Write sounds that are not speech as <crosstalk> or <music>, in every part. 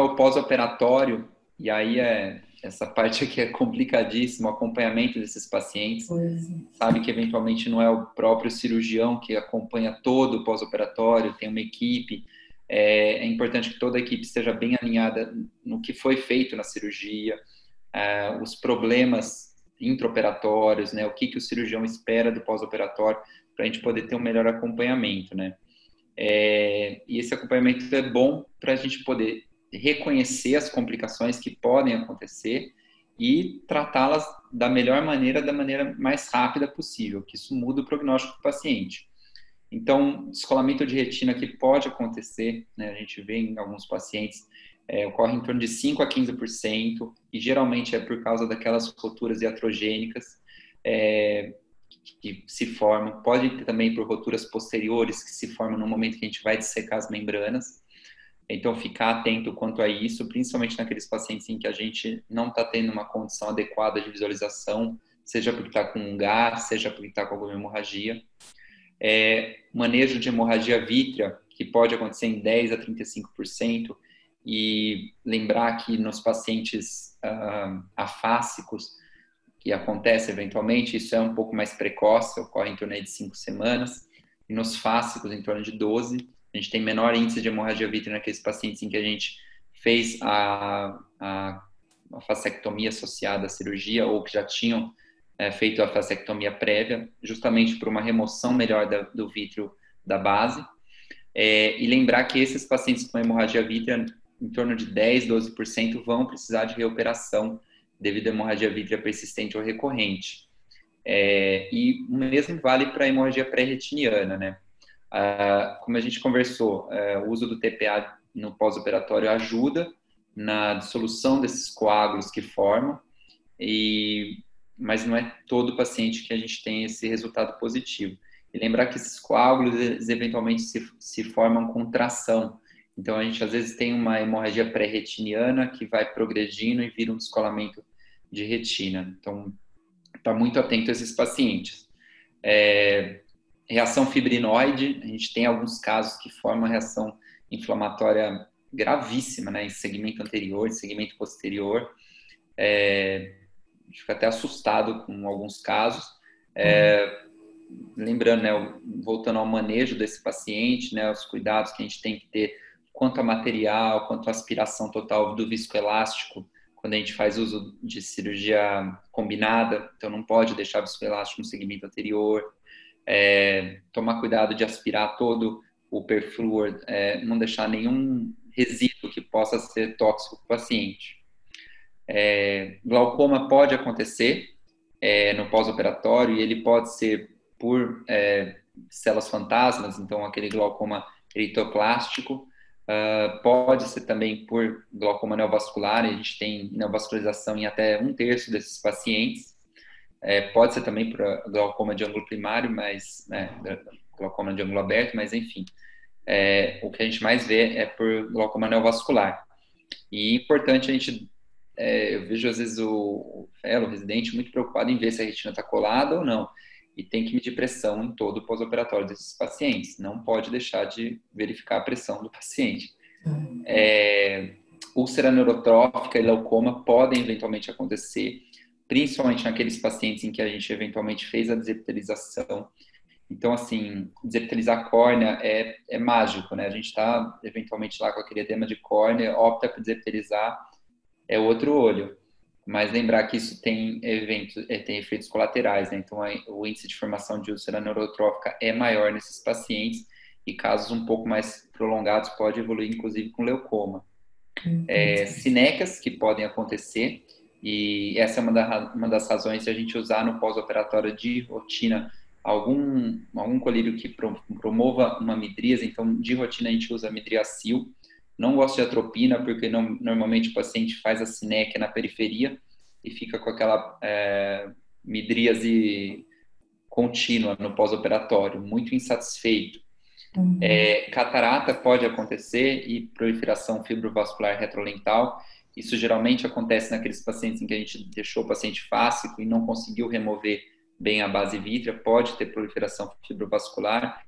ao pós-operatório, e aí é essa parte aqui é complicadíssima, o acompanhamento desses pacientes. É. Sabe que eventualmente não é o próprio cirurgião que acompanha todo o pós-operatório, tem uma equipe. É, é, importante que toda a equipe esteja bem alinhada no que foi feito na cirurgia, é, os problemas intraoperatórios, né, o que, que o cirurgião espera do pós-operatório, para a gente poder ter um melhor acompanhamento, né. É, e esse acompanhamento é bom para a gente poder reconhecer as complicações que podem acontecer e tratá-las da melhor maneira, da maneira mais rápida possível, que isso muda o prognóstico do paciente. Então, descolamento de retina que pode acontecer, né, a gente vê em alguns pacientes, é, ocorre em torno de 5 a 15%, e geralmente é por causa daquelas roturas iatrogênicas é, que se formam. Pode ter também por roturas posteriores que se formam no momento que a gente vai dissecar as membranas. Então, ficar atento quanto a isso, principalmente naqueles pacientes em que a gente não está tendo uma condição adequada de visualização, seja porque está com um gás, seja porque está com alguma hemorragia. É, manejo de hemorragia vítrea, que pode acontecer em 10 a 35%, e lembrar que nos pacientes uh, afásicos, que acontece eventualmente, isso é um pouco mais precoce, ocorre em torno de 5 semanas, e nos fásicos em torno de 12 a gente tem menor índice de hemorragia vítrea naqueles pacientes em que a gente fez a, a, a fasectomia associada à cirurgia ou que já tinham é, feito a fasectomia prévia, justamente por uma remoção melhor da, do vítreo da base. É, e lembrar que esses pacientes com hemorragia vítrea, em torno de 10, 12%, vão precisar de reoperação devido à hemorragia vítrea persistente ou recorrente. É, e o mesmo vale para a hemorragia pré-retiniana, né? Uh, como a gente conversou, uh, o uso do TPA no pós-operatório ajuda na dissolução desses coágulos que formam, e, mas não é todo paciente que a gente tem esse resultado positivo. E lembrar que esses coágulos, eventualmente se, se formam com tração. Então, a gente às vezes tem uma hemorragia pré-retiniana que vai progredindo e vira um descolamento de retina. Então, está muito atento a esses pacientes. É, reação fibrinoide, a gente tem alguns casos que formam reação inflamatória gravíssima, né, em segmento anterior, em segmento posterior. É, a gente fica até assustado com alguns casos. É, lembrando, né, voltando ao manejo desse paciente, né, os cuidados que a gente tem que ter quanto a material, quanto a aspiração total do viscoelástico, quando a gente faz uso de cirurgia combinada, então não pode deixar viscoelástico no segmento anterior, é, tomar cuidado de aspirar todo o perfluor, é, não deixar nenhum resíduo que possa ser tóxico para o paciente. É, glaucoma pode acontecer é, no pós-operatório e ele pode ser por é, células fantasmas, então aquele glaucoma eritoplástico, uh, pode ser também por glaucoma neovascular, a gente tem neovascularização em até um terço desses pacientes, é, pode ser também para glaucoma de ângulo primário, mas né, glaucoma de ângulo aberto, mas enfim, é, o que a gente mais vê é por glaucoma neovascular. E é importante a gente, é, eu vejo às vezes o, o fellow, o residente, muito preocupado em ver se a retina está colada ou não. E tem que medir pressão em todo o pós-operatório desses pacientes. Não pode deixar de verificar a pressão do paciente. É, úlcera neurotrófica e glaucoma podem eventualmente acontecer principalmente naqueles pacientes em que a gente eventualmente fez a desepitelização. Então, assim, desepitelizar a córnea é, é mágico, né? A gente está eventualmente lá com aquele edema de córnea, opta por desepitelizar, é outro olho. Mas lembrar que isso tem, eventos, é, tem efeitos colaterais, né? Então, o índice de formação de úlcera neurotrófica é maior nesses pacientes e casos um pouco mais prolongados pode evoluir, inclusive, com leucoma. É, sinecas que podem acontecer, e essa é uma, da, uma das razões de a gente usar no pós-operatório de rotina algum, algum colírio que promova uma midríase. Então, de rotina, a gente usa midriacil. Não gosto de atropina, porque não, normalmente o paciente faz a sinéquia na periferia e fica com aquela é, midríase contínua no pós-operatório, muito insatisfeito. Uhum. É, catarata pode acontecer e proliferação fibrovascular retrolental. Isso geralmente acontece naqueles pacientes em que a gente deixou o paciente fásico e não conseguiu remover bem a base vítrea, pode ter proliferação fibrovascular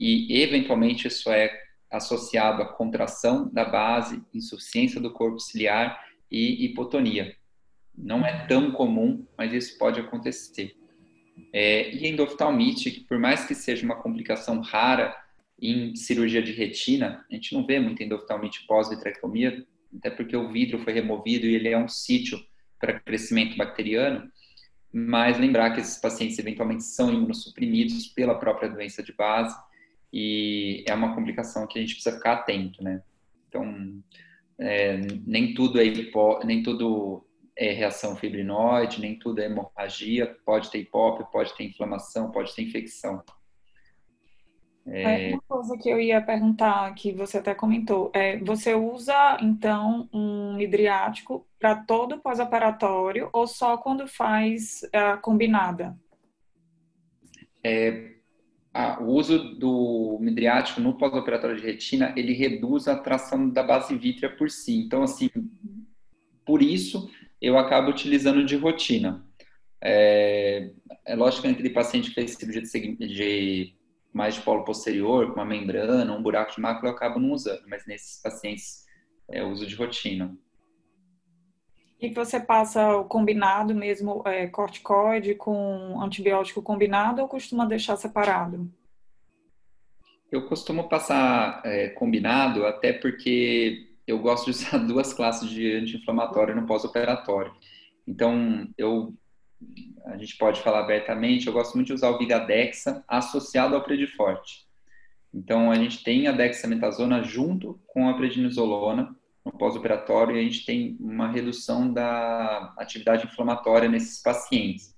e, eventualmente, isso é associado à contração da base, insuficiência do corpo ciliar e hipotonia. Não é tão comum, mas isso pode acontecer. É, e endoftalmite, que por mais que seja uma complicação rara em cirurgia de retina, a gente não vê muita endoftalmite pós-vitrectomia, até porque o vidro foi removido e ele é um sítio para crescimento bacteriano, mas lembrar que esses pacientes eventualmente são imunossuprimidos pela própria doença de base e é uma complicação que a gente precisa ficar atento, né? Então, é, nem tudo é hipo, nem tudo é reação fibrinoide, nem tudo é hemorragia, pode ter hipópio, pode ter inflamação, pode ter infecção. É... Uma coisa que eu ia perguntar, que você até comentou, é, você usa, então, um midriático para todo pós-operatório ou só quando faz a combinada? É, o uso do midriático no pós-operatório de retina, ele reduz a tração da base vítrea por si. Então, assim, por isso, eu acabo utilizando de rotina. É, é lógico que aquele paciente que fez cirurgia de, de mais de polo posterior, com uma membrana, um buraco de mácula, eu acabo não usando, mas nesses pacientes é uso de rotina. E você passa o combinado mesmo, é, corticoide com antibiótico combinado ou costuma deixar separado? Eu costumo passar é, combinado, até porque eu gosto de usar <laughs> duas classes de anti-inflamatório no pós-operatório. Então, eu a gente pode falar abertamente, eu gosto muito de usar o Vigadexa associado ao Prediforte. Então, a gente tem a dexametasona junto com a prednisolona no pós-operatório e a gente tem uma redução da atividade inflamatória nesses pacientes.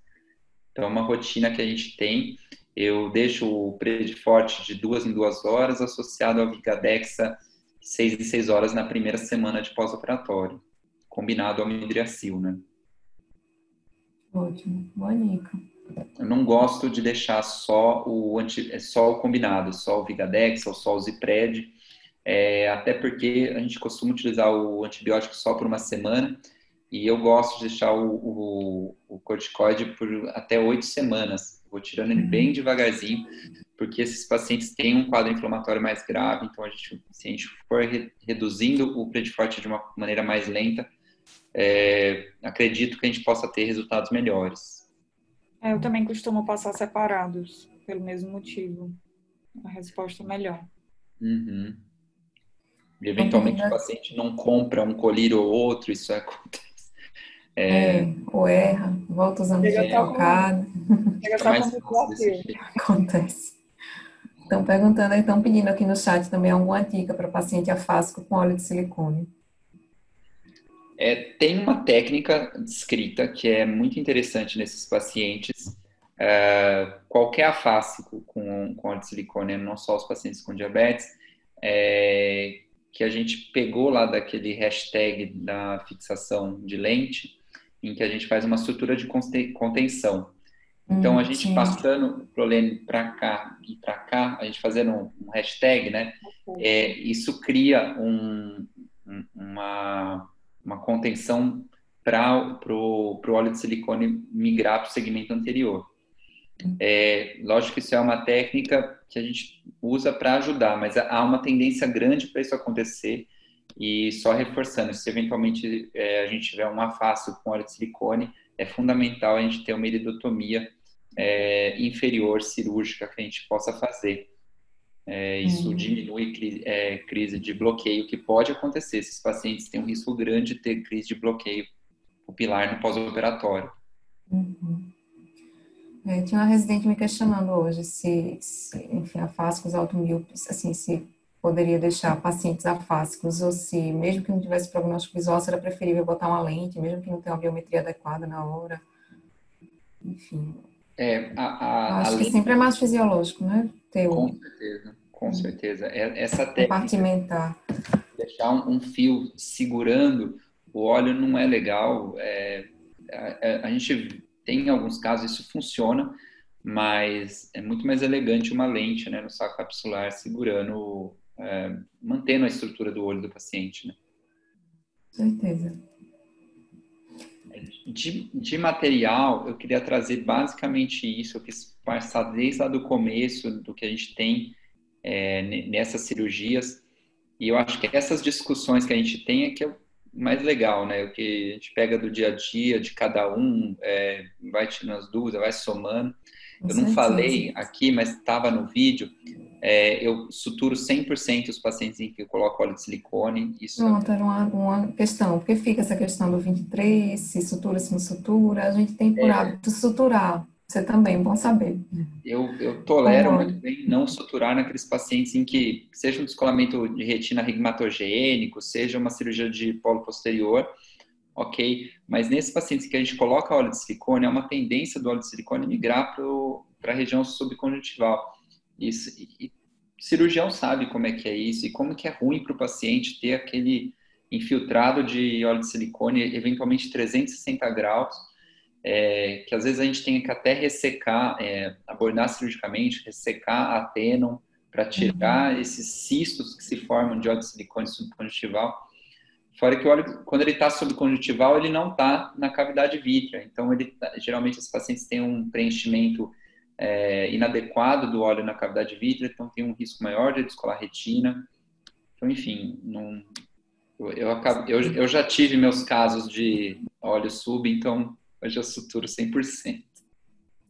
Então, é uma rotina que a gente tem. Eu deixo o Prediforte de duas em duas horas associado ao Vigadexa seis em seis horas na primeira semana de pós-operatório, combinado ao Midriacil, né? Ótimo, boa dica. Eu não gosto de deixar só o, anti, é só o combinado, só o Vigadex ou só o Zipred, é, até porque a gente costuma utilizar o antibiótico só por uma semana e eu gosto de deixar o, o, o corticoide por até oito semanas. Vou tirando ele bem devagarzinho, porque esses pacientes têm um quadro inflamatório mais grave, então a gente, se a gente for re, reduzindo o prediforte de uma maneira mais lenta, é, acredito que a gente possa ter resultados melhores. É, eu também costumo passar separados, pelo mesmo motivo. A resposta é melhor. Uhum. E, eventualmente o paciente não compra um colírio ou outro, isso <laughs> acontece. É, é ou erra, volta usando de trocado. Acontece. Estão perguntando, estão pedindo aqui no chat também alguma dica para paciente afásico com óleo de silicone. É, tem uma técnica descrita que é muito interessante nesses pacientes. É, qualquer afásico com, com óleo de silicone, não só os pacientes com diabetes, é, que a gente pegou lá daquele hashtag da fixação de lente, em que a gente faz uma estrutura de contenção. Então, a hum, gente sim. passando prolene para cá e para cá, a gente fazendo um, hashtag, né? É, isso cria um, uma contenção para o óleo de silicone migrar para o segmento anterior. É, lógico que isso é uma técnica que a gente usa para ajudar, mas há uma tendência grande para isso acontecer e só reforçando, se eventualmente é, a gente tiver um afácio com óleo de silicone, é fundamental a gente ter uma iridotomia é, inferior cirúrgica que a gente possa fazer. É, isso uhum. diminui crise, é, crise de bloqueio que pode acontecer. Esses pacientes têm um risco grande de ter crise de bloqueio pupilar no pós-operatório. Uhum. É, tinha uma residente me questionando hoje se, se enfim, afásicos automíopes, assim, se poderia deixar pacientes afásicos ou se, mesmo que não tivesse prognóstico visual, seria preferível botar uma lente, mesmo que não tenha uma biometria adequada na hora. Enfim. É, a, a, Acho a que sempre é mais fisiológico, né? Ter com certeza, com certeza. É, essa técnica. Compartimentar. Deixar um, um, fio segurando o óleo não é legal. É, a, a gente tem em alguns casos isso funciona, mas é muito mais elegante uma lente né, no saco capsular segurando é, mantendo a estrutura do olho do paciente, né? Certeza. De, de, material, eu queria trazer basicamente isso, eu quis passar desde lá do começo do que a gente tem é, nessas cirurgias. E eu acho que essas discussões que a gente tem é que é o mais legal, né? O que a gente pega do dia a dia de cada um, é, vai tirando as dúvidas, vai somando. Eu não falei aqui, mas estava no vídeo. É, eu suturo 100% os pacientes em que eu coloco óleo de silicone. Isso Pronto, era uma, uma questão, porque fica essa questão do 23, se sutura, se não sutura, a gente tem por é. hábito suturar. Você também, bom saber. Eu, eu tolero muito bem não suturar naqueles pacientes em que, seja um descolamento de retina rigmatogênico, seja uma cirurgia de polo posterior, ok? Mas nesses pacientes que a gente coloca óleo de silicone, é uma tendência do óleo de silicone migrar para a região subconjuntival. Isso, e, e cirurgião sabe como é que é isso e como que é ruim para o paciente ter aquele infiltrado de óleo de silicone, eventualmente 360 graus, é, que às vezes a gente tem que até ressecar, é, abordar cirurgicamente, ressecar a tenon para tirar uhum. esses cistos que se formam de óleo de silicone subconjuntival. Fora que o óleo, quando ele está subconjuntival, ele não está na cavidade vítrea. Então, ele, tá, geralmente, os pacientes têm um preenchimento é, inadequado do óleo na cavidade vítrea, então tem um risco maior de descolar retina. Então, enfim, não, eu, eu, acabo, eu, eu já tive meus casos de óleo sub, então Hoje eu suturo 100%.